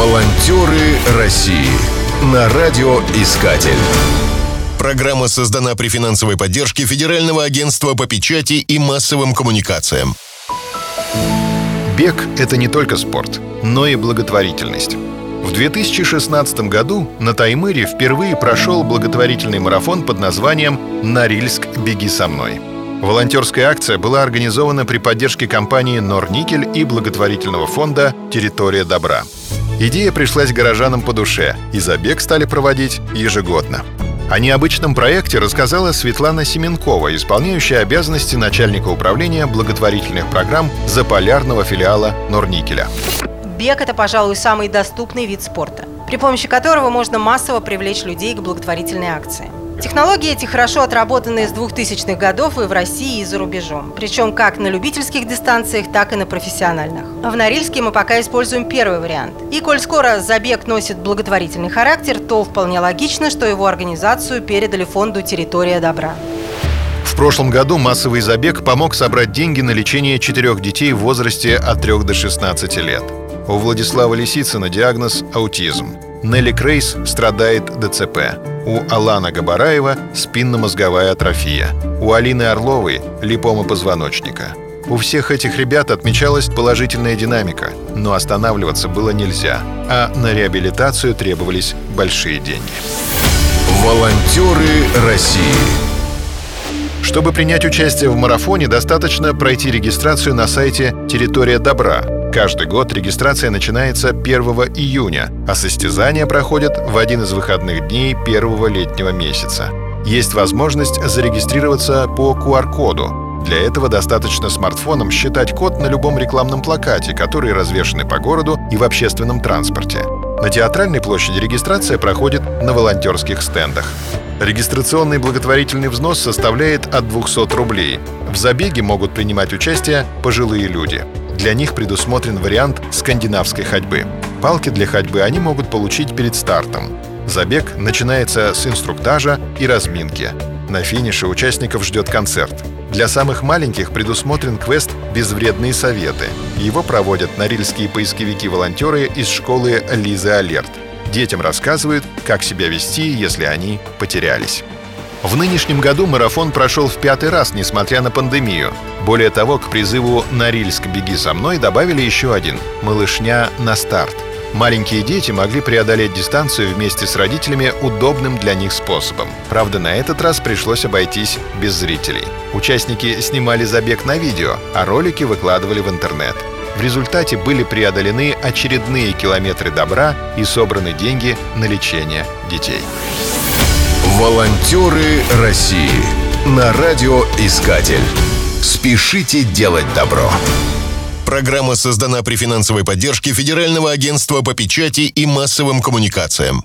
Волонтеры России на радиоискатель. Программа создана при финансовой поддержке Федерального агентства по печати и массовым коммуникациям. Бег – это не только спорт, но и благотворительность. В 2016 году на Таймыре впервые прошел благотворительный марафон под названием «Норильск. Беги со мной». Волонтерская акция была организована при поддержке компании «Норникель» и благотворительного фонда «Территория добра». Идея пришлась горожанам по душе, и забег стали проводить ежегодно. О необычном проекте рассказала Светлана Семенкова, исполняющая обязанности начальника управления благотворительных программ заполярного филиала Норникеля. Бег – это, пожалуй, самый доступный вид спорта, при помощи которого можно массово привлечь людей к благотворительной акции. Технологии эти хорошо отработаны с 2000-х годов и в России, и за рубежом. Причем как на любительских дистанциях, так и на профессиональных. В Норильске мы пока используем первый вариант. И коль скоро забег носит благотворительный характер, то вполне логично, что его организацию передали фонду «Территория добра». В прошлом году массовый забег помог собрать деньги на лечение четырех детей в возрасте от 3 до 16 лет. У Владислава Лисицына диагноз – аутизм. Нелли Крейс страдает ДЦП. У Алана Габараева – спинномозговая атрофия. У Алины Орловой – липома позвоночника. У всех этих ребят отмечалась положительная динамика, но останавливаться было нельзя, а на реабилитацию требовались большие деньги. Волонтеры России Чтобы принять участие в марафоне, достаточно пройти регистрацию на сайте «Территория добра», Каждый год регистрация начинается 1 июня, а состязания проходят в один из выходных дней первого летнего месяца. Есть возможность зарегистрироваться по QR-коду. Для этого достаточно смартфоном считать код на любом рекламном плакате, который развешаны по городу и в общественном транспорте. На театральной площади регистрация проходит на волонтерских стендах. Регистрационный благотворительный взнос составляет от 200 рублей. В забеге могут принимать участие пожилые люди. Для них предусмотрен вариант скандинавской ходьбы. Палки для ходьбы они могут получить перед стартом. Забег начинается с инструктажа и разминки. На финише участников ждет концерт. Для самых маленьких предусмотрен квест «Безвредные советы». Его проводят норильские поисковики-волонтеры из школы «Лиза Алерт». Детям рассказывают, как себя вести, если они потерялись. В нынешнем году марафон прошел в пятый раз, несмотря на пандемию. Более того, к призыву «Норильск, беги со мной» добавили еще один – «Малышня на старт». Маленькие дети могли преодолеть дистанцию вместе с родителями удобным для них способом. Правда, на этот раз пришлось обойтись без зрителей. Участники снимали забег на видео, а ролики выкладывали в интернет. В результате были преодолены очередные километры добра и собраны деньги на лечение детей. Волонтеры России на радиоискатель. Спешите делать добро. Программа создана при финансовой поддержке Федерального агентства по печати и массовым коммуникациям.